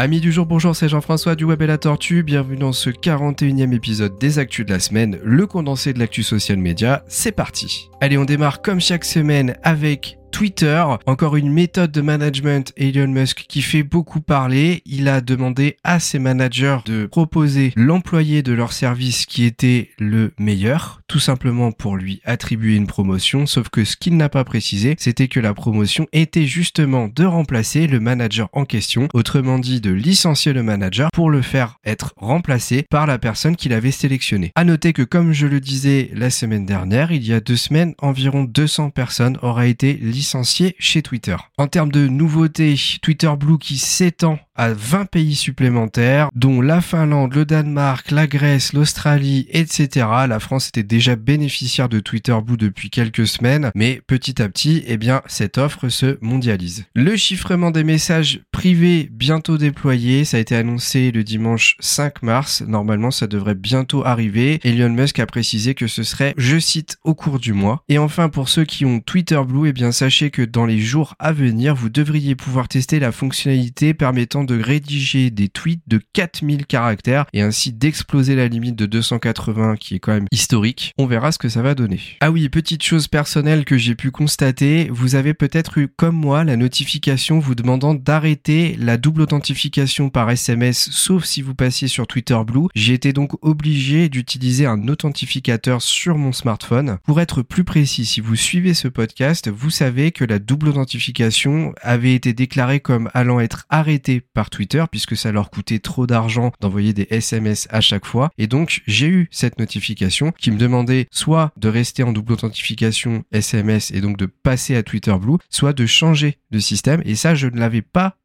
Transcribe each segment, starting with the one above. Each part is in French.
Amis du jour, bonjour, c'est Jean-François du Web et la Tortue. Bienvenue dans ce 41e épisode des Actus de la semaine, le condensé de l'actu social média. C'est parti. Allez, on démarre comme chaque semaine avec Twitter, encore une méthode de management Elon Musk qui fait beaucoup parler. Il a demandé à ses managers de proposer l'employé de leur service qui était le meilleur, tout simplement pour lui attribuer une promotion, sauf que ce qu'il n'a pas précisé, c'était que la promotion était justement de remplacer le manager en question, autrement dit de licencier le manager pour le faire être remplacé par la personne qu'il avait sélectionnée. À noter que comme je le disais la semaine dernière, il y a deux semaines, environ 200 personnes auraient été licenciées licencié chez Twitter. En termes de nouveautés, Twitter Blue qui s'étend à 20 pays supplémentaires, dont la Finlande, le Danemark, la Grèce, l'Australie, etc. La France était déjà bénéficiaire de Twitter Blue depuis quelques semaines, mais petit à petit, eh bien, cette offre se mondialise. Le chiffrement des messages privés bientôt déployé, ça a été annoncé le dimanche 5 mars. Normalement, ça devrait bientôt arriver. Elon Musk a précisé que ce serait, je cite, au cours du mois. Et enfin, pour ceux qui ont Twitter Blue, eh bien, sachez que dans les jours à venir, vous devriez pouvoir tester la fonctionnalité permettant de rédiger des tweets de 4000 caractères et ainsi d'exploser la limite de 280 qui est quand même historique. On verra ce que ça va donner. Ah oui, petite chose personnelle que j'ai pu constater, vous avez peut-être eu comme moi la notification vous demandant d'arrêter la double authentification par SMS sauf si vous passiez sur Twitter Blue. J'ai été donc obligé d'utiliser un authentificateur sur mon smartphone. Pour être plus précis, si vous suivez ce podcast, vous savez que la double authentification avait été déclarée comme allant être arrêtée par Twitter puisque ça leur coûtait trop d'argent d'envoyer des SMS à chaque fois. Et donc j'ai eu cette notification qui me demandait soit de rester en double authentification SMS et donc de passer à Twitter Blue, soit de changer de système. Et ça je ne l'avais pas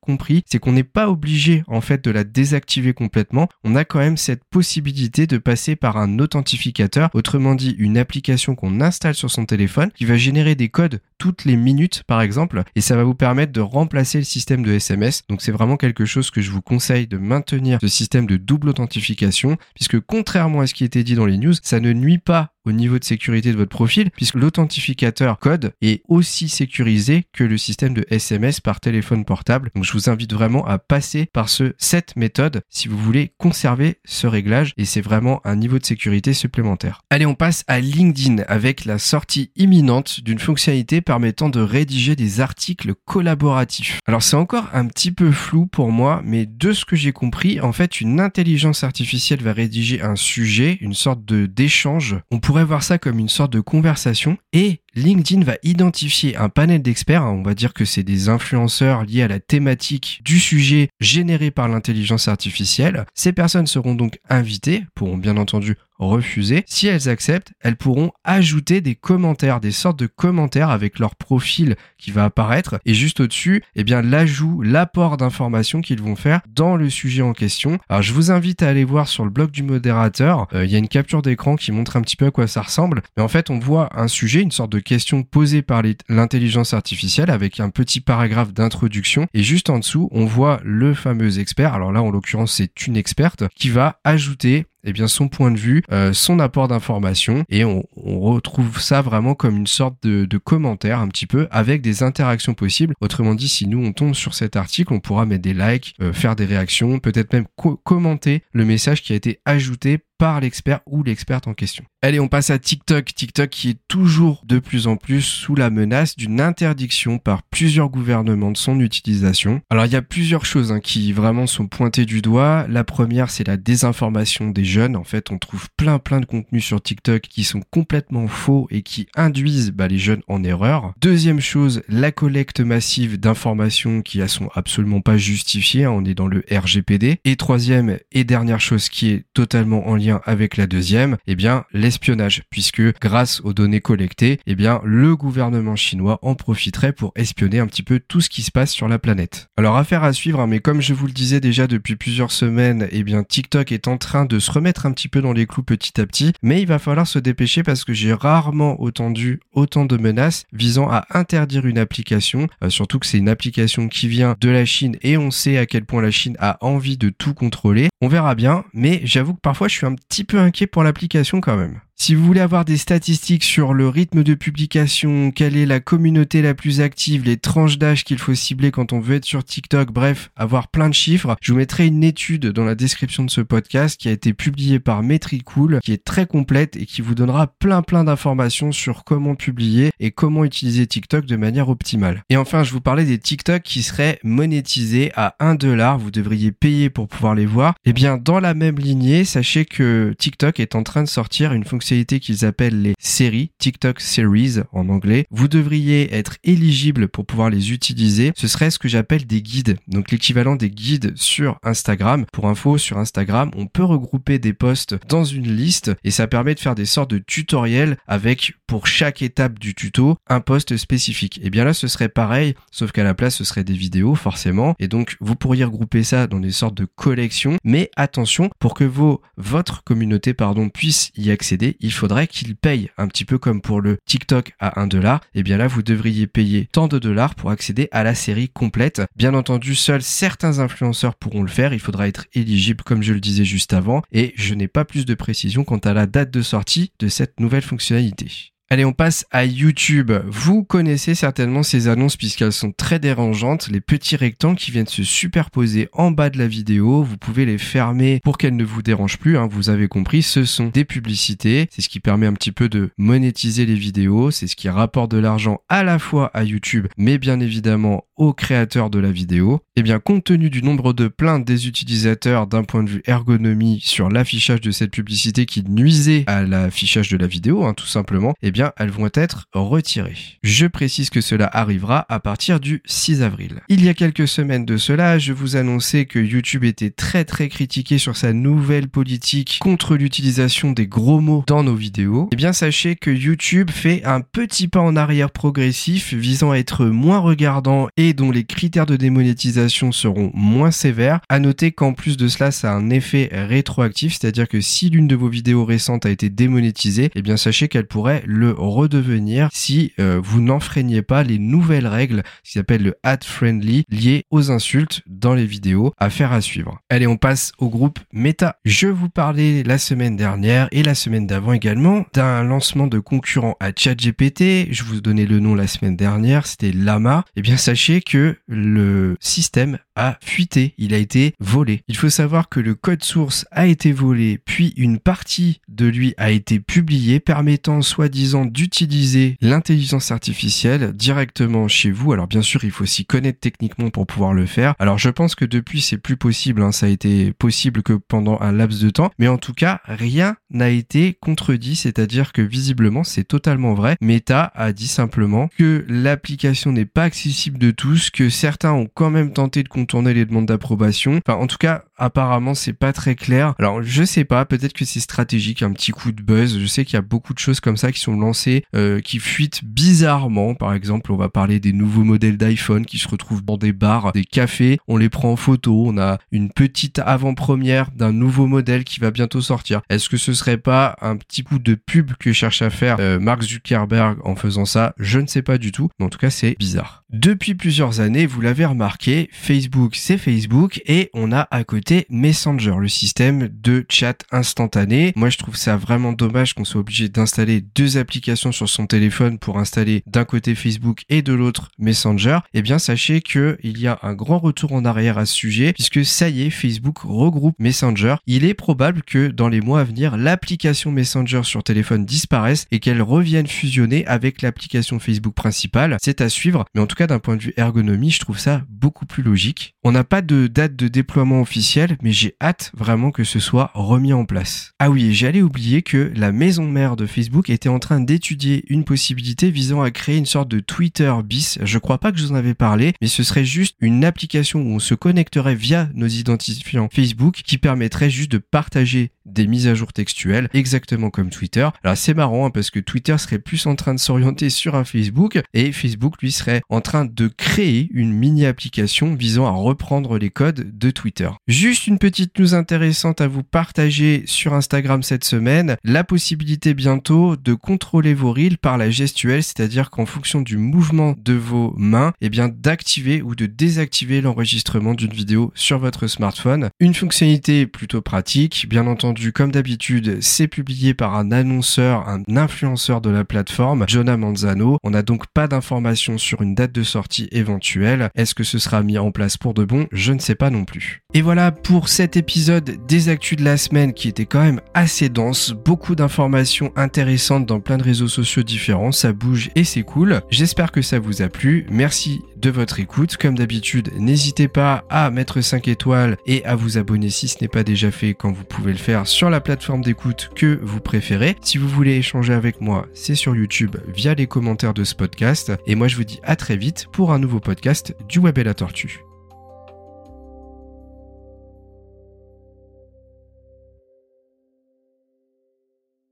c'est qu'on n'est pas obligé en fait de la désactiver complètement. On a quand même cette possibilité de passer par un authentificateur, autrement dit une application qu'on installe sur son téléphone qui va générer des codes toutes les minutes par exemple et ça va vous permettre de remplacer le système de SMS. Donc c'est vraiment quelque chose que je vous conseille de maintenir ce système de double authentification puisque contrairement à ce qui était dit dans les news, ça ne nuit pas au niveau de sécurité de votre profil, puisque l'authentificateur code est aussi sécurisé que le système de SMS par téléphone portable. Donc je vous invite vraiment à passer par ce, cette méthode si vous voulez conserver ce réglage et c'est vraiment un niveau de sécurité supplémentaire. Allez, on passe à LinkedIn avec la sortie imminente d'une fonctionnalité permettant de rédiger des articles collaboratifs. Alors c'est encore un petit peu flou pour moi, mais de ce que j'ai compris, en fait, une intelligence artificielle va rédiger un sujet, une sorte d'échange. On pourrait voir ça comme une sorte de conversation et LinkedIn va identifier un panel d'experts, on va dire que c'est des influenceurs liés à la thématique du sujet généré par l'intelligence artificielle. Ces personnes seront donc invitées, pourront bien entendu refuser. Si elles acceptent, elles pourront ajouter des commentaires, des sortes de commentaires avec leur profil qui va apparaître et juste au-dessus, eh bien l'ajout, l'apport d'informations qu'ils vont faire dans le sujet en question. Alors je vous invite à aller voir sur le blog du modérateur, euh, il y a une capture d'écran qui montre un petit peu à quoi ça ressemble. Mais en fait, on voit un sujet, une sorte de question posée par l'intelligence artificielle avec un petit paragraphe d'introduction et juste en dessous, on voit le fameux expert. Alors là, en l'occurrence, c'est une experte qui va ajouter eh bien son point de vue, euh, son apport d'information et on, retrouve ça vraiment comme une sorte de, commentaire un petit peu avec des interactions possibles. Autrement dit, si nous on tombe sur cet article, on pourra mettre des likes, euh, faire des réactions, peut-être même commenter le message qui a été ajouté par l'expert ou l'experte en question. Allez, on passe à TikTok. TikTok qui est toujours de plus en plus sous la menace d'une interdiction par plusieurs gouvernements de son utilisation. Alors il y a plusieurs choses hein, qui vraiment sont pointées du doigt. La première, c'est la désinformation des jeunes. En fait, on trouve plein plein de contenus sur TikTok qui sont complètement faux et qui induisent bah, les jeunes en erreur. Deuxième chose, la collecte massive d'informations qui ne sont absolument pas justifiées. Hein. On est dans le RGPD. Et troisième et dernière chose qui est totalement en lien avec la deuxième, eh bien l'espionnage, puisque grâce aux données collectées, eh bien le gouvernement chinois en profiterait pour espionner un petit peu tout ce qui se passe sur la planète. Alors affaire à suivre, hein, mais comme je vous le disais déjà depuis plusieurs semaines, eh bien TikTok est en train de se remettre un petit peu dans les clous petit à petit, mais il va falloir se dépêcher parce que j'ai rarement entendu autant de menaces visant à interdire une application, euh, surtout que c'est une application qui vient de la Chine et on sait à quel point la Chine a envie de tout contrôler. On verra bien, mais j'avoue que parfois je suis un petit peu inquiet pour l'application quand même. Si vous voulez avoir des statistiques sur le rythme de publication, quelle est la communauté la plus active, les tranches d'âge qu'il faut cibler quand on veut être sur TikTok, bref, avoir plein de chiffres, je vous mettrai une étude dans la description de ce podcast qui a été publiée par Metricool, qui est très complète et qui vous donnera plein plein d'informations sur comment publier et comment utiliser TikTok de manière optimale. Et enfin, je vous parlais des TikTok qui seraient monétisés à 1 dollar, vous devriez payer pour pouvoir les voir. Eh bien, dans la même lignée, sachez que TikTok est en train de sortir une fonction qu'ils appellent les séries, TikTok Series en anglais. Vous devriez être éligible pour pouvoir les utiliser. Ce serait ce que j'appelle des guides, donc l'équivalent des guides sur Instagram. Pour info, sur Instagram, on peut regrouper des posts dans une liste et ça permet de faire des sortes de tutoriels avec pour chaque étape du tuto un post spécifique. Et bien là, ce serait pareil, sauf qu'à la place, ce serait des vidéos forcément. Et donc, vous pourriez regrouper ça dans des sortes de collections. Mais attention, pour que vos, votre communauté pardon, puisse y accéder, il faudrait qu'il paye un petit peu comme pour le TikTok à 1 dollar. Et bien là, vous devriez payer tant de dollars pour accéder à la série complète. Bien entendu, seuls certains influenceurs pourront le faire. Il faudra être éligible comme je le disais juste avant. Et je n'ai pas plus de précision quant à la date de sortie de cette nouvelle fonctionnalité. Allez, on passe à YouTube. Vous connaissez certainement ces annonces puisqu'elles sont très dérangeantes. Les petits rectangles qui viennent se superposer en bas de la vidéo. Vous pouvez les fermer pour qu'elles ne vous dérangent plus. Hein. Vous avez compris, ce sont des publicités. C'est ce qui permet un petit peu de monétiser les vidéos. C'est ce qui rapporte de l'argent à la fois à YouTube, mais bien évidemment aux créateurs de la vidéo. Et eh bien, compte tenu du nombre de plaintes des utilisateurs d'un point de vue ergonomie sur l'affichage de cette publicité qui nuisait à l'affichage de la vidéo, hein, tout simplement, eh bien elles vont être retirées. Je précise que cela arrivera à partir du 6 avril. Il y a quelques semaines de cela, je vous annonçais que YouTube était très très critiqué sur sa nouvelle politique contre l'utilisation des gros mots dans nos vidéos. Eh bien, sachez que YouTube fait un petit pas en arrière progressif visant à être moins regardant et dont les critères de démonétisation seront moins sévères. À noter qu'en plus de cela, ça a un effet rétroactif, c'est-à-dire que si l'une de vos vidéos récentes a été démonétisée, eh bien sachez qu'elle pourrait le redevenir si euh, vous n'enfreignez pas les nouvelles règles, qui s'appelle le ad friendly, liées aux insultes dans les vidéos à faire à suivre. Allez, on passe au groupe Meta. Je vous parlais la semaine dernière et la semaine d'avant également d'un lancement de concurrent à ChatGPT. Je vous donnais le nom la semaine dernière, c'était Lama. Eh bien, sachez que le système a fuité, il a été volé. Il faut savoir que le code source a été volé, puis une partie de lui a été publiée permettant soi-disant d'utiliser l'intelligence artificielle directement chez vous. Alors bien sûr, il faut s'y connaître techniquement pour pouvoir le faire. Alors je pense que depuis c'est plus possible, hein. ça a été possible que pendant un laps de temps, mais en tout cas, rien n'a été contredit, c'est-à-dire que visiblement c'est totalement vrai. Meta a dit simplement que l'application n'est pas accessible de tous, que certains ont quand même tenté de tourner les demandes d'approbation. Enfin, en tout cas, apparemment, c'est pas très clair. Alors, je sais pas, peut-être que c'est stratégique, un petit coup de buzz. Je sais qu'il y a beaucoup de choses comme ça qui sont lancées, euh, qui fuitent bizarrement. Par exemple, on va parler des nouveaux modèles d'iPhone qui se retrouvent dans des bars, des cafés. On les prend en photo. On a une petite avant-première d'un nouveau modèle qui va bientôt sortir. Est-ce que ce serait pas un petit coup de pub que cherche à faire euh, Mark Zuckerberg en faisant ça? Je ne sais pas du tout. Mais en tout cas, c'est bizarre. Depuis plusieurs années, vous l'avez remarqué, Facebook, c'est Facebook et on a à côté Messenger, le système de chat instantané. Moi, je trouve ça vraiment dommage qu'on soit obligé d'installer deux applications sur son téléphone pour installer d'un côté Facebook et de l'autre Messenger. Eh bien, sachez que il y a un grand retour en arrière à ce sujet puisque ça y est, Facebook regroupe Messenger. Il est probable que dans les mois à venir, l'application Messenger sur téléphone disparaisse et qu'elle revienne fusionner avec l'application Facebook principale. C'est à suivre, mais en tout d'un point de vue ergonomie, je trouve ça beaucoup plus logique. On n'a pas de date de déploiement officielle, mais j'ai hâte vraiment que ce soit remis en place. Ah oui, j'allais oublier que la maison mère de Facebook était en train d'étudier une possibilité visant à créer une sorte de Twitter bis. Je crois pas que je vous en avais parlé, mais ce serait juste une application où on se connecterait via nos identifiants Facebook qui permettrait juste de partager des mises à jour textuelles, exactement comme Twitter. Alors c'est marrant hein, parce que Twitter serait plus en train de s'orienter sur un Facebook et Facebook lui serait en train de créer une mini application visant à reprendre les codes de Twitter. Juste une petite news intéressante à vous partager sur Instagram cette semaine, la possibilité bientôt de contrôler vos reels par la gestuelle, c'est-à-dire qu'en fonction du mouvement de vos mains, et eh bien d'activer ou de désactiver l'enregistrement d'une vidéo sur votre smartphone. Une fonctionnalité plutôt pratique, bien comme d'habitude, c'est publié par un annonceur, un influenceur de la plateforme, Jonah Manzano. On n'a donc pas d'informations sur une date de sortie éventuelle. Est-ce que ce sera mis en place pour de bon? Je ne sais pas non plus. Et voilà pour cet épisode des actus de la semaine qui était quand même assez dense, beaucoup d'informations intéressantes dans plein de réseaux sociaux différents, ça bouge et c'est cool. J'espère que ça vous a plu. Merci de votre écoute. Comme d'habitude, n'hésitez pas à mettre 5 étoiles et à vous abonner si ce n'est pas déjà fait quand vous pouvez le faire sur la plateforme d'écoute que vous préférez. Si vous voulez échanger avec moi, c'est sur YouTube via les commentaires de ce podcast. Et moi, je vous dis à très vite pour un nouveau podcast du Web et la Tortue.